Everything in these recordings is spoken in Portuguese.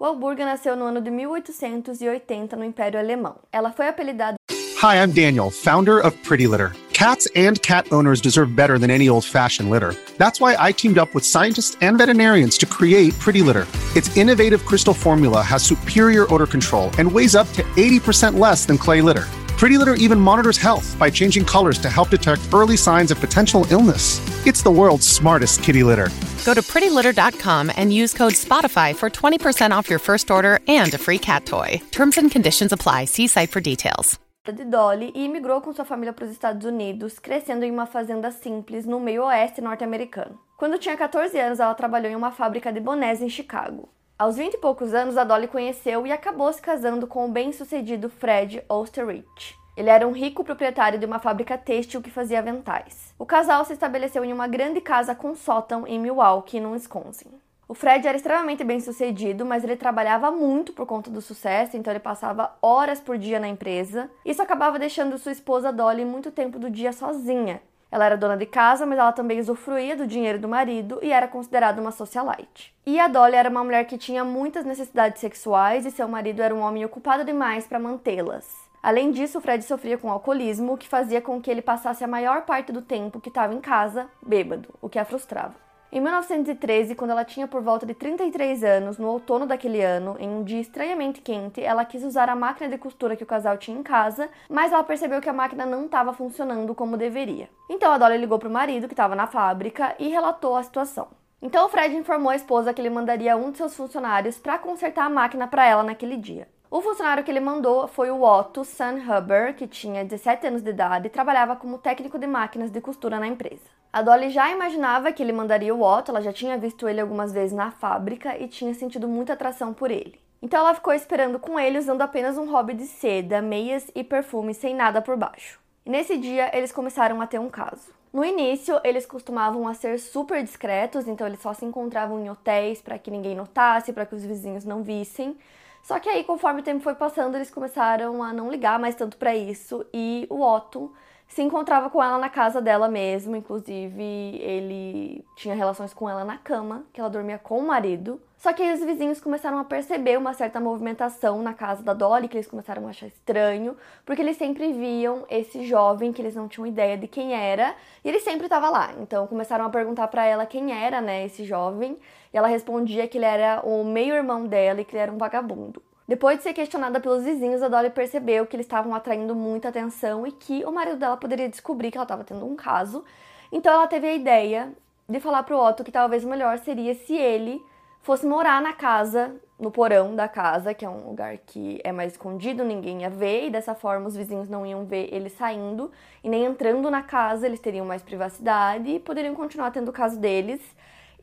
Walburga nasceu no ano de 1880 no Império Alemão. Ela foi apelidada Hi, I'm Daniel, founder of Pretty Litter. Cats and cat owners deserve better than any old-fashioned litter. That's why I teamed up with scientists and veterinarians to create Pretty Litter. Its innovative crystal formula has superior odor control and weighs up to 80% less than clay litter. Pretty Litter even monitors health by changing colors to help detect early signs of potential illness. It's the world's smartest kitty litter. Go to prettylitter.com and use code SPOTIFY for 20% off your first order and a free cat toy. Terms and conditions apply. See site for details. de Dolly e imigrou com sua família para os Estados Unidos, crescendo em uma fazenda simples no meio oeste norte-americano. Quando tinha 14 anos, ela trabalhou em uma fábrica de bonés em Chicago. Aos 20 e poucos anos, a Dolly conheceu e acabou se casando com o bem-sucedido Fred Osterrich. Ele era um rico proprietário de uma fábrica têxtil que fazia aventais. O casal se estabeleceu em uma grande casa com sótão em Milwaukee, no Wisconsin. O Fred era extremamente bem sucedido, mas ele trabalhava muito por conta do sucesso, então ele passava horas por dia na empresa. Isso acabava deixando sua esposa Dolly muito tempo do dia sozinha. Ela era dona de casa, mas ela também usufruía do dinheiro do marido e era considerada uma socialite. E a Dolly era uma mulher que tinha muitas necessidades sexuais e seu marido era um homem ocupado demais para mantê-las. Além disso, Fred sofria com alcoolismo, o que fazia com que ele passasse a maior parte do tempo que estava em casa bêbado, o que a frustrava. Em 1913, quando ela tinha por volta de 33 anos, no outono daquele ano, em um dia estranhamente quente, ela quis usar a máquina de costura que o casal tinha em casa, mas ela percebeu que a máquina não estava funcionando como deveria. Então a Dolly ligou para o marido, que estava na fábrica, e relatou a situação. Então o Fred informou a esposa que ele mandaria um de seus funcionários para consertar a máquina para ela naquele dia. O funcionário que ele mandou foi o Otto Sunhuber, que tinha 17 anos de idade e trabalhava como técnico de máquinas de costura na empresa. A Dolly já imaginava que ele mandaria o Otto, ela já tinha visto ele algumas vezes na fábrica e tinha sentido muita atração por ele. Então ela ficou esperando com ele usando apenas um hobby de seda, meias e perfume sem nada por baixo. E nesse dia eles começaram a ter um caso. No início, eles costumavam a ser super discretos, então eles só se encontravam em hotéis para que ninguém notasse, para que os vizinhos não vissem. Só que aí, conforme o tempo foi passando, eles começaram a não ligar mais tanto para isso e o Otto se encontrava com ela na casa dela mesmo, inclusive ele tinha relações com ela na cama, que ela dormia com o marido. Só que aí os vizinhos começaram a perceber uma certa movimentação na casa da Dolly, que eles começaram a achar estranho, porque eles sempre viam esse jovem que eles não tinham ideia de quem era, e ele sempre estava lá. Então começaram a perguntar para ela quem era, né, esse jovem, e ela respondia que ele era o meio-irmão dela e que ele era um vagabundo. Depois de ser questionada pelos vizinhos, a Dolly percebeu que eles estavam atraindo muita atenção e que o marido dela poderia descobrir que ela estava tendo um caso. Então ela teve a ideia de falar pro Otto que talvez o melhor seria se ele fosse morar na casa, no porão da casa, que é um lugar que é mais escondido, ninguém ia ver, e dessa forma os vizinhos não iam ver ele saindo e nem entrando na casa, eles teriam mais privacidade e poderiam continuar tendo o caso deles.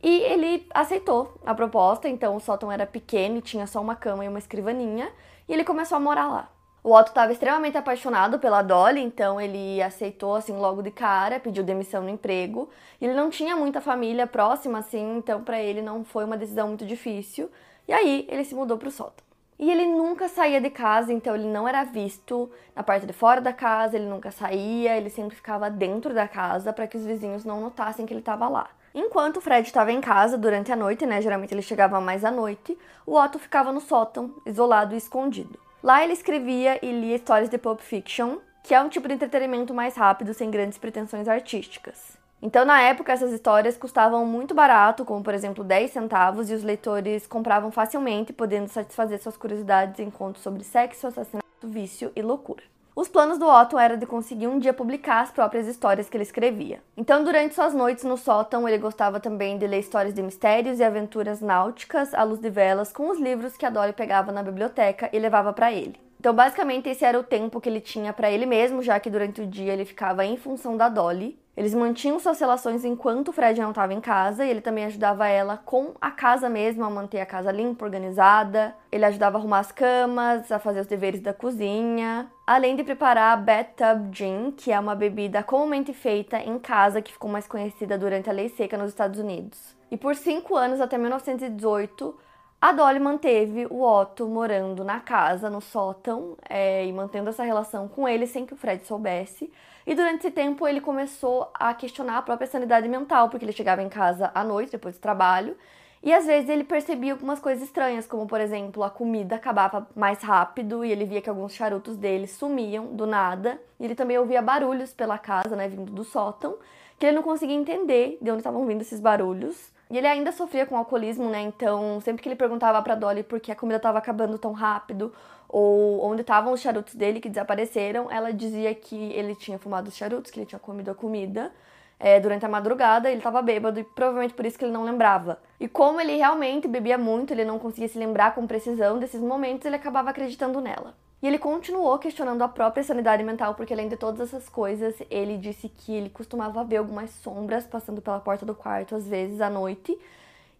E ele aceitou a proposta, então o sótão era pequeno e tinha só uma cama e uma escrivaninha, e ele começou a morar lá. O Otto estava extremamente apaixonado pela Dolly, então ele aceitou assim logo de cara, pediu demissão no emprego. Ele não tinha muita família próxima assim, então para ele não foi uma decisão muito difícil. E aí ele se mudou para o sótão. E ele nunca saía de casa, então ele não era visto na parte de fora da casa, ele nunca saía, ele sempre ficava dentro da casa para que os vizinhos não notassem que ele estava lá. Enquanto o Fred estava em casa durante a noite, né? Geralmente ele chegava mais à noite, o Otto ficava no sótão, isolado e escondido. Lá ele escrevia e lia histórias de Pulp Fiction, que é um tipo de entretenimento mais rápido, sem grandes pretensões artísticas. Então, na época, essas histórias custavam muito barato, como por exemplo 10 centavos, e os leitores compravam facilmente, podendo satisfazer suas curiosidades em contos sobre sexo, assassinato, vício e loucura. Os planos do Otto era de conseguir um dia publicar as próprias histórias que ele escrevia. Então, durante suas noites no sótão, ele gostava também de ler histórias de mistérios e aventuras náuticas à luz de velas com os livros que a Dolly pegava na biblioteca e levava para ele. Então, basicamente, esse era o tempo que ele tinha para ele mesmo, já que durante o dia ele ficava em função da Dolly. Eles mantinham suas relações enquanto o Fred não estava em casa e ele também ajudava ela com a casa mesmo, a manter a casa limpa, organizada. Ele ajudava a arrumar as camas, a fazer os deveres da cozinha, além de preparar a bathtub gin, que é uma bebida comumente feita em casa que ficou mais conhecida durante a lei seca nos Estados Unidos. E por cinco anos, até 1918, a Dolly manteve o Otto morando na casa, no sótão, é, e mantendo essa relação com ele sem que o Fred soubesse. E durante esse tempo ele começou a questionar a própria sanidade mental, porque ele chegava em casa à noite, depois do trabalho, e às vezes ele percebia algumas coisas estranhas, como por exemplo, a comida acabava mais rápido e ele via que alguns charutos dele sumiam do nada. E ele também ouvia barulhos pela casa, né, vindo do sótão, que ele não conseguia entender de onde estavam vindo esses barulhos. E ele ainda sofria com alcoolismo, né? Então, sempre que ele perguntava para Dolly por que a comida estava acabando tão rápido ou onde estavam os charutos dele que desapareceram, ela dizia que ele tinha fumado os charutos, que ele tinha comido a comida é, durante a madrugada, ele estava bêbado e provavelmente por isso que ele não lembrava. E como ele realmente bebia muito, ele não conseguia se lembrar com precisão desses momentos, ele acabava acreditando nela. E ele continuou questionando a própria sanidade mental, porque além de todas essas coisas, ele disse que ele costumava ver algumas sombras passando pela porta do quarto às vezes à noite.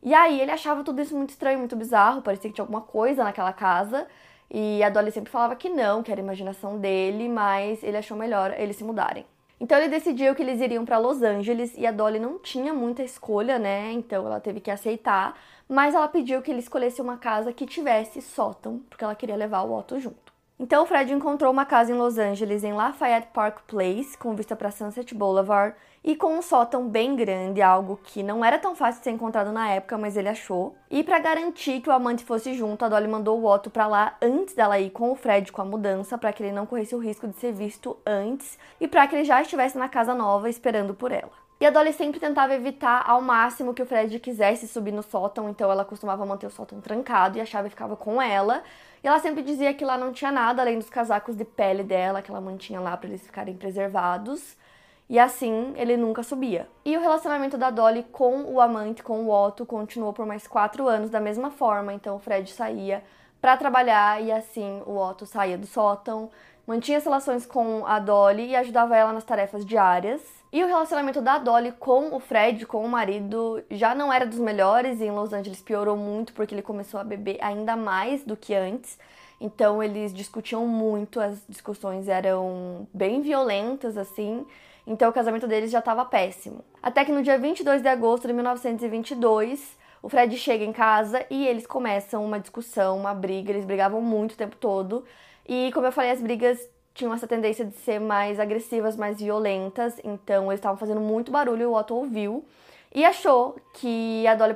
E aí ele achava tudo isso muito estranho, muito bizarro, parecia que tinha alguma coisa naquela casa. E a Dolly sempre falava que não, que era imaginação dele, mas ele achou melhor eles se mudarem. Então ele decidiu que eles iriam para Los Angeles e a Dolly não tinha muita escolha, né? Então ela teve que aceitar, mas ela pediu que ele escolhesse uma casa que tivesse sótão, porque ela queria levar o Otto junto. Então Fred encontrou uma casa em Los Angeles, em Lafayette Park Place, com vista para Sunset Boulevard e com um sótão bem grande, algo que não era tão fácil de ser encontrado na época, mas ele achou. E para garantir que o amante fosse junto, a Dolly mandou o Otto para lá antes dela ir com o Fred com a mudança, para que ele não corresse o risco de ser visto antes e para que ele já estivesse na casa nova esperando por ela. E a Dolly sempre tentava evitar ao máximo que o Fred quisesse subir no sótão, então ela costumava manter o sótão trancado e a chave ficava com ela. E ela sempre dizia que lá não tinha nada além dos casacos de pele dela que ela mantinha lá para eles ficarem preservados. E assim ele nunca subia. E o relacionamento da Dolly com o amante, com o Otto, continuou por mais quatro anos da mesma forma. Então o Fred saía para trabalhar e assim o Otto saía do sótão, mantinha as relações com a Dolly e ajudava ela nas tarefas diárias. E o relacionamento da Dolly com o Fred, com o marido, já não era dos melhores e em Los Angeles piorou muito porque ele começou a beber ainda mais do que antes. Então eles discutiam muito, as discussões eram bem violentas assim. Então o casamento deles já estava péssimo. Até que no dia 22 de agosto de 1922, o Fred chega em casa e eles começam uma discussão, uma briga. Eles brigavam muito o tempo todo. E como eu falei, as brigas tinham essa tendência de ser mais agressivas, mais violentas, então eles estavam fazendo muito barulho, o Otto ouviu e achou que a Dolly.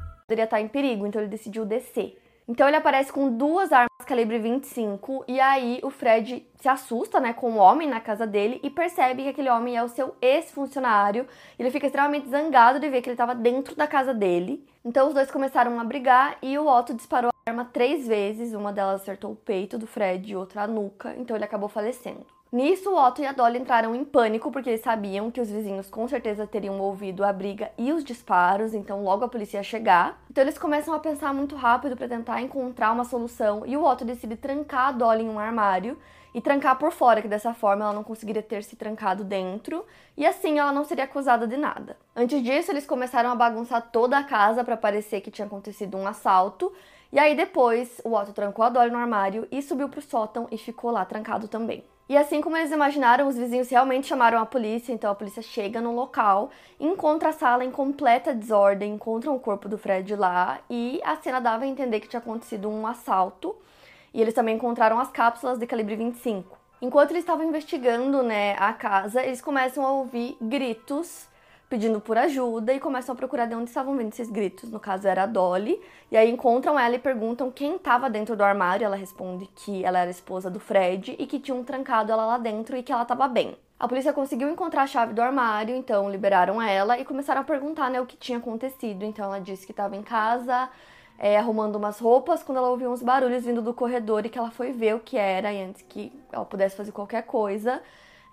Poderia estar em perigo, então ele decidiu descer. Então ele aparece com duas armas calibre 25 e aí o Fred se assusta, né, com o homem na casa dele e percebe que aquele homem é o seu ex-funcionário. Ele fica extremamente zangado de ver que ele estava dentro da casa dele. Então os dois começaram a brigar e o Otto disparou a arma três vezes. Uma delas acertou o peito do Fred e outra a nuca, então ele acabou falecendo. Nisso, o Otto e a Dolly entraram em pânico porque eles sabiam que os vizinhos com certeza teriam ouvido a briga e os disparos, então logo a polícia ia chegar. Então eles começam a pensar muito rápido para tentar encontrar uma solução e o Otto decide trancar a Dolly em um armário e trancar por fora, que dessa forma ela não conseguiria ter se trancado dentro e assim ela não seria acusada de nada. Antes disso, eles começaram a bagunçar toda a casa para parecer que tinha acontecido um assalto. E aí depois, o Otto trancou a Dolly no armário e subiu pro sótão e ficou lá trancado também. E assim como eles imaginaram, os vizinhos realmente chamaram a polícia, então a polícia chega no local, encontra a sala em completa desordem, encontram o corpo do Fred lá e a cena dava a entender que tinha acontecido um assalto. E eles também encontraram as cápsulas de calibre 25. Enquanto eles estavam investigando, né, a casa, eles começam a ouvir gritos pedindo por ajuda e começam a procurar de onde estavam vindo esses gritos. No caso era a Dolly. E aí encontram ela e perguntam quem estava dentro do armário. Ela responde que ela era esposa do Fred e que tinham trancado ela lá dentro e que ela estava bem. A polícia conseguiu encontrar a chave do armário, então liberaram ela e começaram a perguntar né, o que tinha acontecido. Então ela disse que estava em casa é, arrumando umas roupas quando ela ouviu uns barulhos vindo do corredor e que ela foi ver o que era e antes que ela pudesse fazer qualquer coisa.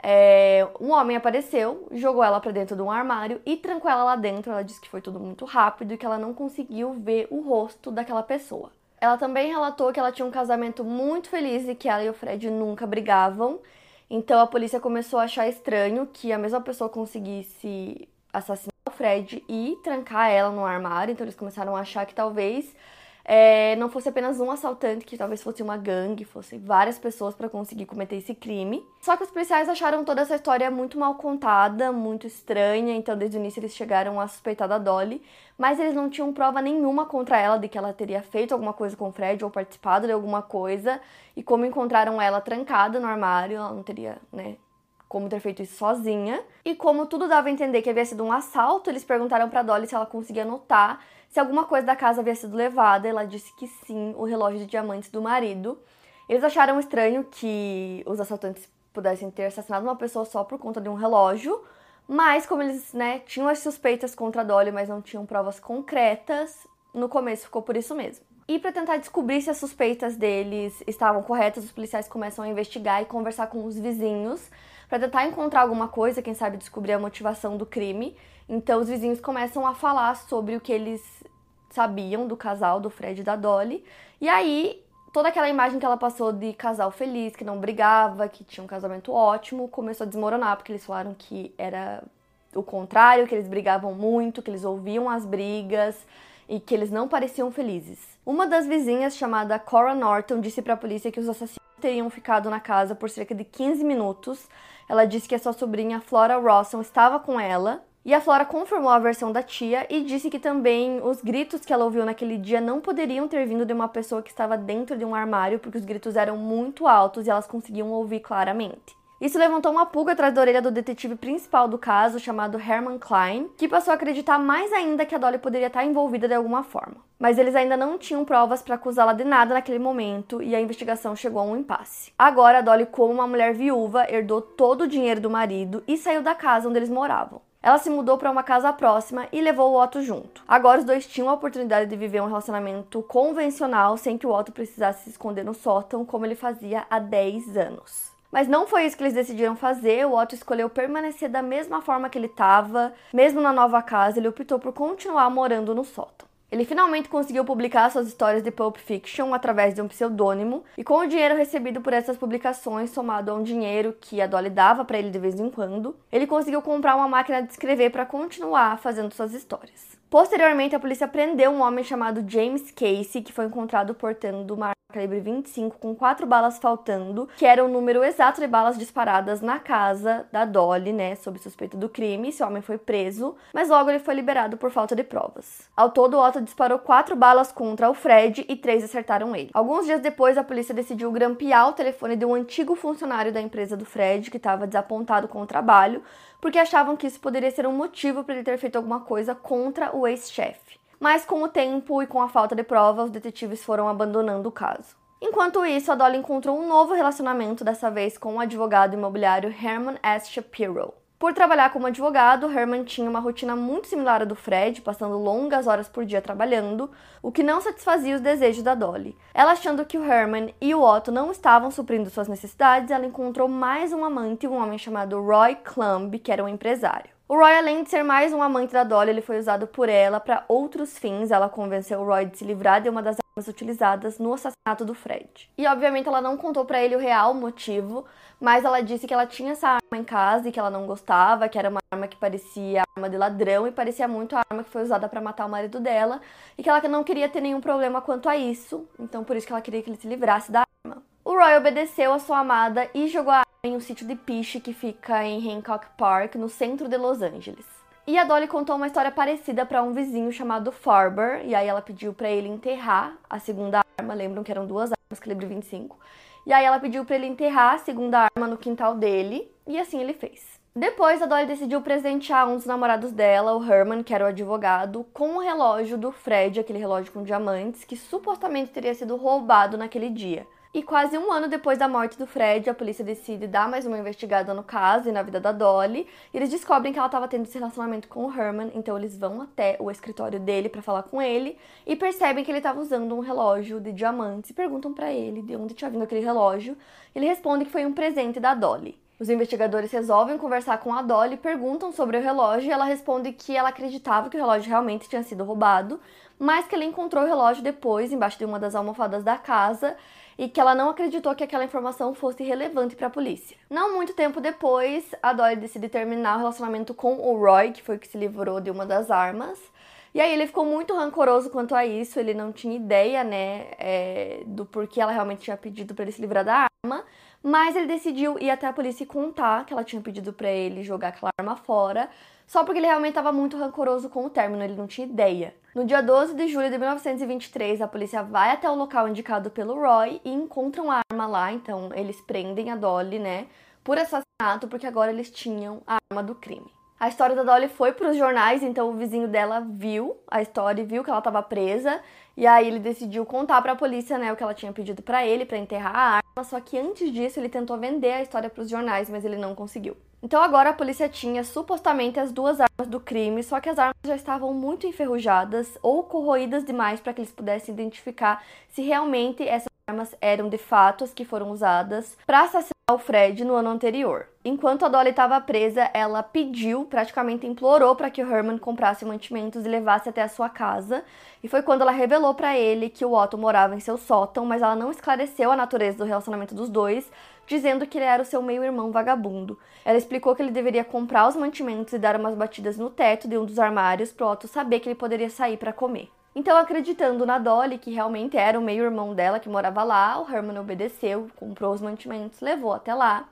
É, um homem apareceu, jogou ela para dentro de um armário e trancou ela lá dentro. Ela disse que foi tudo muito rápido e que ela não conseguiu ver o rosto daquela pessoa. Ela também relatou que ela tinha um casamento muito feliz e que ela e o Fred nunca brigavam. Então a polícia começou a achar estranho que a mesma pessoa conseguisse assassinar o Fred e trancar ela no armário. Então eles começaram a achar que talvez é, não fosse apenas um assaltante, que talvez fosse uma gangue, fossem várias pessoas para conseguir cometer esse crime. Só que os policiais acharam toda essa história muito mal contada, muito estranha, então desde o início eles chegaram a suspeitar da Dolly, mas eles não tinham prova nenhuma contra ela de que ela teria feito alguma coisa com o Fred ou participado de alguma coisa, e como encontraram ela trancada no armário, ela não teria, né, como ter feito isso sozinha. E como tudo dava a entender que havia sido um assalto, eles perguntaram para Dolly se ela conseguia notar se alguma coisa da casa havia sido levada. Ela disse que sim, o relógio de diamantes do marido. Eles acharam estranho que os assaltantes pudessem ter assassinado uma pessoa só por conta de um relógio, mas como eles né, tinham as suspeitas contra a Dolly, mas não tinham provas concretas, no começo ficou por isso mesmo. E para tentar descobrir se as suspeitas deles estavam corretas, os policiais começam a investigar e conversar com os vizinhos para tentar encontrar alguma coisa, quem sabe descobrir a motivação do crime. Então os vizinhos começam a falar sobre o que eles sabiam do casal do Fred e da Dolly. E aí toda aquela imagem que ela passou de casal feliz, que não brigava, que tinha um casamento ótimo, começou a desmoronar, porque eles falaram que era o contrário, que eles brigavam muito, que eles ouviam as brigas e que eles não pareciam felizes. Uma das vizinhas, chamada Cora Norton, disse para a polícia que os assassinos teriam ficado na casa por cerca de 15 minutos. Ela disse que a sua sobrinha Flora Rawson estava com ela e a Flora confirmou a versão da tia e disse que também os gritos que ela ouviu naquele dia não poderiam ter vindo de uma pessoa que estava dentro de um armário, porque os gritos eram muito altos e elas conseguiam ouvir claramente. Isso levantou uma pulga atrás da orelha do detetive principal do caso, chamado Herman Klein, que passou a acreditar mais ainda que a Dolly poderia estar envolvida de alguma forma. Mas eles ainda não tinham provas para acusá-la de nada naquele momento e a investigação chegou a um impasse. Agora, a Dolly, como uma mulher viúva, herdou todo o dinheiro do marido e saiu da casa onde eles moravam. Ela se mudou para uma casa próxima e levou o Otto junto. Agora os dois tinham a oportunidade de viver um relacionamento convencional sem que o Otto precisasse se esconder no sótão como ele fazia há 10 anos. Mas não foi isso que eles decidiram fazer. O Otto escolheu permanecer da mesma forma que ele estava, mesmo na nova casa, ele optou por continuar morando no sótão. Ele finalmente conseguiu publicar suas histórias de Pulp Fiction através de um pseudônimo, e com o dinheiro recebido por essas publicações, somado a um dinheiro que a Dolly dava para ele de vez em quando, ele conseguiu comprar uma máquina de escrever para continuar fazendo suas histórias. Posteriormente, a polícia prendeu um homem chamado James Casey, que foi encontrado portando uma calibre 25 com quatro balas faltando, que era o número exato de balas disparadas na casa da Dolly, né, sob suspeita do crime. Esse homem foi preso, mas logo ele foi liberado por falta de provas. Ao todo, o Otto disparou quatro balas contra o Fred e três acertaram ele. Alguns dias depois, a polícia decidiu grampear o telefone de um antigo funcionário da empresa do Fred, que estava desapontado com o trabalho, porque achavam que isso poderia ser um motivo para ele ter feito alguma coisa contra o ex-chefe. Mas com o tempo e com a falta de prova, os detetives foram abandonando o caso. Enquanto isso, a Dolly encontrou um novo relacionamento, dessa vez com o advogado imobiliário Herman S. Shapiro. Por trabalhar como advogado, Herman tinha uma rotina muito similar à do Fred, passando longas horas por dia trabalhando, o que não satisfazia os desejos da Dolly. Ela achando que o Herman e o Otto não estavam suprindo suas necessidades, ela encontrou mais um amante, um homem chamado Roy Clumb, que era um empresário. O Roy, além de ser mais um amante da Dolly, ele foi usado por ela para outros fins. Ela convenceu o Roy de se livrar de uma das utilizadas no assassinato do Fred. E obviamente ela não contou para ele o real motivo, mas ela disse que ela tinha essa arma em casa e que ela não gostava, que era uma arma que parecia arma de ladrão e parecia muito a arma que foi usada para matar o marido dela, e que ela não queria ter nenhum problema quanto a isso, então por isso que ela queria que ele se livrasse da arma. O Roy obedeceu a sua amada e jogou a em um sítio de piche que fica em Hancock Park, no centro de Los Angeles. E a Dolly contou uma história parecida para um vizinho chamado Farber, e aí ela pediu para ele enterrar a segunda arma, lembram que eram duas armas calibre 25. E aí ela pediu para ele enterrar a segunda arma no quintal dele, e assim ele fez. Depois, a Dolly decidiu presentear um dos namorados dela, o Herman, que era o advogado, com o relógio do Fred, aquele relógio com diamantes, que supostamente teria sido roubado naquele dia. E quase um ano depois da morte do Fred, a polícia decide dar mais uma investigada no caso e na vida da Dolly. E eles descobrem que ela estava tendo esse relacionamento com o Herman, então eles vão até o escritório dele para falar com ele e percebem que ele estava usando um relógio de diamantes e perguntam para ele de onde tinha vindo aquele relógio. Ele responde que foi um presente da Dolly. Os investigadores resolvem conversar com a Dolly, perguntam sobre o relógio e ela responde que ela acreditava que o relógio realmente tinha sido roubado, mas que ela encontrou o relógio depois embaixo de uma das almofadas da casa e que ela não acreditou que aquela informação fosse relevante para a polícia. Não muito tempo depois, a Dolly decide terminar o relacionamento com o Roy, que foi o que se livrou de uma das armas. E aí ele ficou muito rancoroso quanto a isso, ele não tinha ideia, né, é, do porquê ela realmente tinha pedido para ele se livrar da arma, mas ele decidiu ir até a polícia e contar que ela tinha pedido para ele jogar aquela arma fora, só porque ele realmente estava muito rancoroso com o término, ele não tinha ideia. No dia 12 de julho de 1923, a polícia vai até o local indicado pelo Roy e encontram a arma lá, então eles prendem a Dolly, né, por assassinato, porque agora eles tinham a arma do crime. A história da Dolly foi para os jornais, então o vizinho dela viu a história e viu que ela estava presa, e aí ele decidiu contar para a polícia, né, o que ela tinha pedido para ele para enterrar a arma, só que antes disso ele tentou vender a história para os jornais, mas ele não conseguiu. Então agora a polícia tinha supostamente as duas armas do crime, só que as armas já estavam muito enferrujadas ou corroídas demais para que eles pudessem identificar se realmente essas armas eram de fato as que foram usadas para assassinar o Fred no ano anterior. Enquanto a Dolly estava presa, ela pediu, praticamente implorou para que o Herman comprasse mantimentos e levasse até a sua casa. E foi quando ela revelou para ele que o Otto morava em seu sótão, mas ela não esclareceu a natureza do relacionamento dos dois, dizendo que ele era o seu meio-irmão vagabundo. Ela explicou que ele deveria comprar os mantimentos e dar umas batidas no teto de um dos armários para o Otto saber que ele poderia sair para comer. Então, acreditando na Dolly, que realmente era o meio-irmão dela que morava lá, o Herman obedeceu, comprou os mantimentos, levou até lá.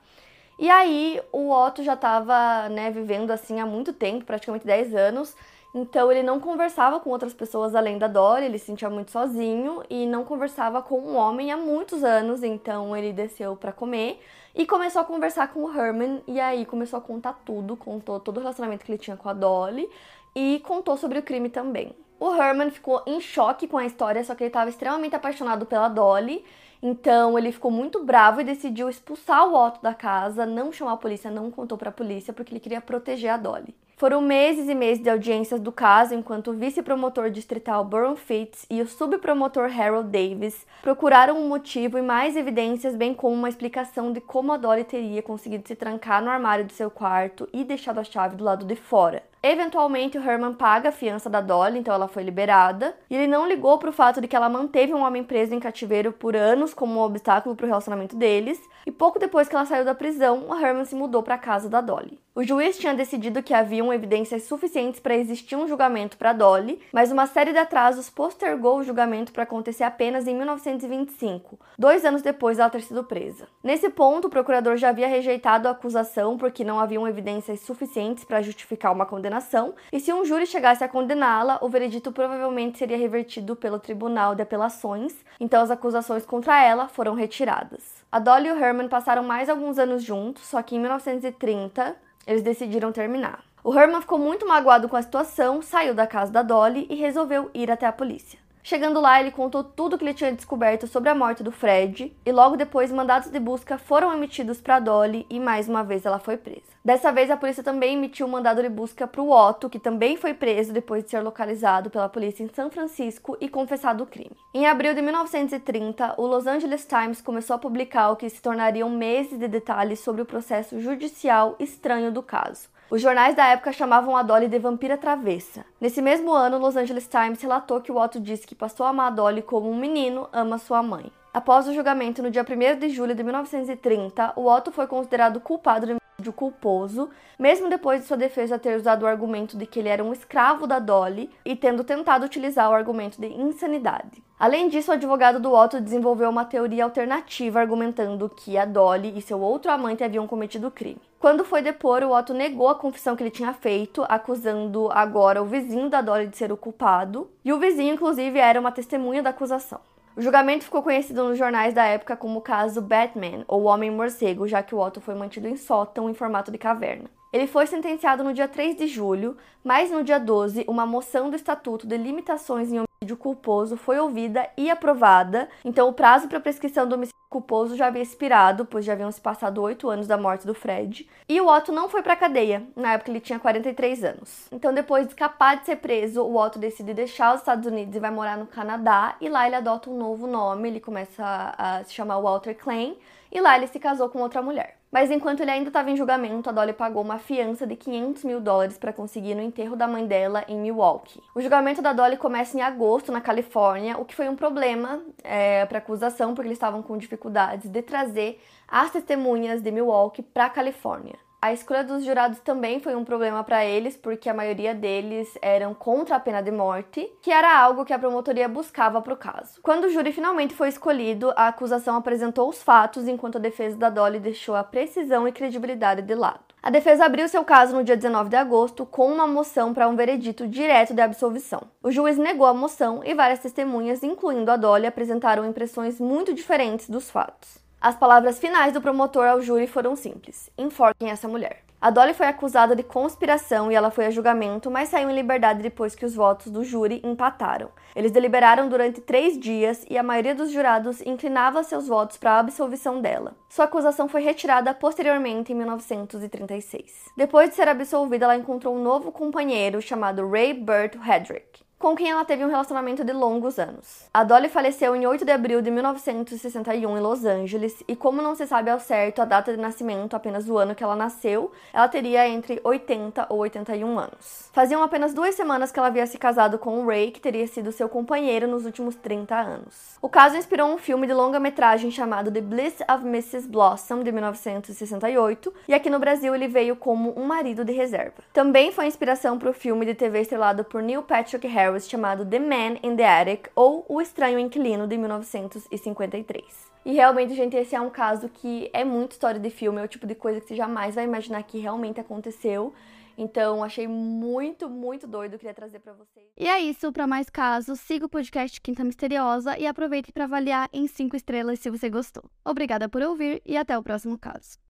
E aí, o Otto já estava né, vivendo assim há muito tempo, praticamente 10 anos, então ele não conversava com outras pessoas além da Dolly, ele se sentia muito sozinho e não conversava com um homem há muitos anos, então ele desceu para comer e começou a conversar com o Herman e aí começou a contar tudo, contou todo o relacionamento que ele tinha com a Dolly e contou sobre o crime também. O Herman ficou em choque com a história, só que ele estava extremamente apaixonado pela Dolly. Então ele ficou muito bravo e decidiu expulsar o Otto da casa, não chamar a polícia, não contou para a polícia porque ele queria proteger a Dolly. Foram meses e meses de audiências do caso, enquanto o vice-promotor distrital Burron Fitz e o subpromotor Harold Davis procuraram um motivo e mais evidências, bem como uma explicação de como a Dolly teria conseguido se trancar no armário de seu quarto e deixado a chave do lado de fora. Eventualmente, o Herman paga a fiança da Dolly, então ela foi liberada. E ele não ligou para o fato de que ela manteve um homem preso em cativeiro por anos como um obstáculo para o relacionamento deles. E pouco depois que ela saiu da prisão, o Herman se mudou para a casa da Dolly. O juiz tinha decidido que haviam evidências suficientes para existir um julgamento para Dolly, mas uma série de atrasos postergou o julgamento para acontecer apenas em 1925, dois anos depois dela ter sido presa. Nesse ponto, o procurador já havia rejeitado a acusação porque não haviam evidências suficientes para justificar uma condenação e se um júri chegasse a condená-la, o veredito provavelmente seria revertido pelo Tribunal de Apelações, então as acusações contra ela foram retiradas. A Dolly e o Herman passaram mais alguns anos juntos, só que em 1930 eles decidiram terminar. O Herman ficou muito magoado com a situação, saiu da casa da Dolly e resolveu ir até a polícia. Chegando lá, ele contou tudo o que ele tinha descoberto sobre a morte do Fred, e logo depois mandados de busca foram emitidos para Dolly e mais uma vez ela foi presa. Dessa vez a polícia também emitiu um mandado de busca para o Otto, que também foi preso depois de ser localizado pela polícia em São Francisco e confessado o crime. Em abril de 1930, o Los Angeles Times começou a publicar o que se tornariam meses de detalhes sobre o processo judicial estranho do caso. Os jornais da época chamavam a Dolly de vampira travessa. Nesse mesmo ano, o Los Angeles Times relatou que o Otto disse que passou a amar a Dolly como um menino ama sua mãe. Após o julgamento no dia 1 de julho de 1930, o Otto foi considerado culpado de homicídio culposo, mesmo depois de sua defesa ter usado o argumento de que ele era um escravo da Dolly e tendo tentado utilizar o argumento de insanidade. Além disso, o advogado do Otto desenvolveu uma teoria alternativa argumentando que a Dolly e seu outro amante haviam cometido o crime. Quando foi depor, o Otto negou a confissão que ele tinha feito, acusando agora o vizinho da Dolly de ser o culpado, e o vizinho, inclusive, era uma testemunha da acusação. O julgamento ficou conhecido nos jornais da época como o caso Batman, ou Homem Morcego, já que o Otto foi mantido em sótão em formato de caverna. Ele foi sentenciado no dia 3 de julho, mas no dia 12, uma moção do Estatuto de Limitações em Homicídio Culposo foi ouvida e aprovada. Então, o prazo para prescrição do homicídio culposo já havia expirado, pois já haviam se passado oito anos da morte do Fred. E o Otto não foi para cadeia. Na época, ele tinha 43 anos. Então, depois de escapar de ser preso, o Otto decide deixar os Estados Unidos e vai morar no Canadá. E lá ele adota um novo nome, ele começa a se chamar Walter Klein. E lá ele se casou com outra mulher. Mas enquanto ele ainda estava em julgamento, a Dolly pagou uma fiança de 500 mil dólares para conseguir no enterro da mãe dela em Milwaukee. O julgamento da Dolly começa em agosto na Califórnia, o que foi um problema é, para a acusação, porque eles estavam com dificuldades de trazer as testemunhas de Milwaukee para a Califórnia. A escolha dos jurados também foi um problema para eles, porque a maioria deles eram contra a pena de morte, que era algo que a promotoria buscava para o caso. Quando o júri finalmente foi escolhido, a acusação apresentou os fatos, enquanto a defesa da Dolly deixou a precisão e credibilidade de lado. A defesa abriu seu caso no dia 19 de agosto com uma moção para um veredito direto de absolvição. O juiz negou a moção e várias testemunhas, incluindo a Dolly, apresentaram impressões muito diferentes dos fatos. As palavras finais do promotor ao júri foram simples: enforquem essa mulher. A Dolly foi acusada de conspiração e ela foi a julgamento, mas saiu em liberdade depois que os votos do júri empataram. Eles deliberaram durante três dias e a maioria dos jurados inclinava seus votos para a absolvição dela. Sua acusação foi retirada posteriormente em 1936. Depois de ser absolvida, ela encontrou um novo companheiro chamado Ray Burt Hedrick com quem ela teve um relacionamento de longos anos. A Dolly faleceu em 8 de abril de 1961 em Los Angeles, e como não se sabe ao certo a data de nascimento, apenas o ano que ela nasceu, ela teria entre 80 ou 81 anos. Faziam apenas duas semanas que ela havia se casado com o Ray, que teria sido seu companheiro nos últimos 30 anos. O caso inspirou um filme de longa-metragem chamado The Bliss of Mrs. Blossom, de 1968, e aqui no Brasil ele veio como Um Marido de Reserva. Também foi inspiração para o filme de TV estrelado por Neil Patrick Harris Harris chamado The Man in the Attic ou O Estranho Inquilino de 1953. E realmente, gente, esse é um caso que é muito história de filme, é o tipo de coisa que você jamais vai imaginar que realmente aconteceu. Então, achei muito, muito doido, queria trazer para vocês. E é isso, para mais casos, siga o podcast Quinta Misteriosa e aproveite para avaliar em 5 estrelas se você gostou. Obrigada por ouvir e até o próximo caso.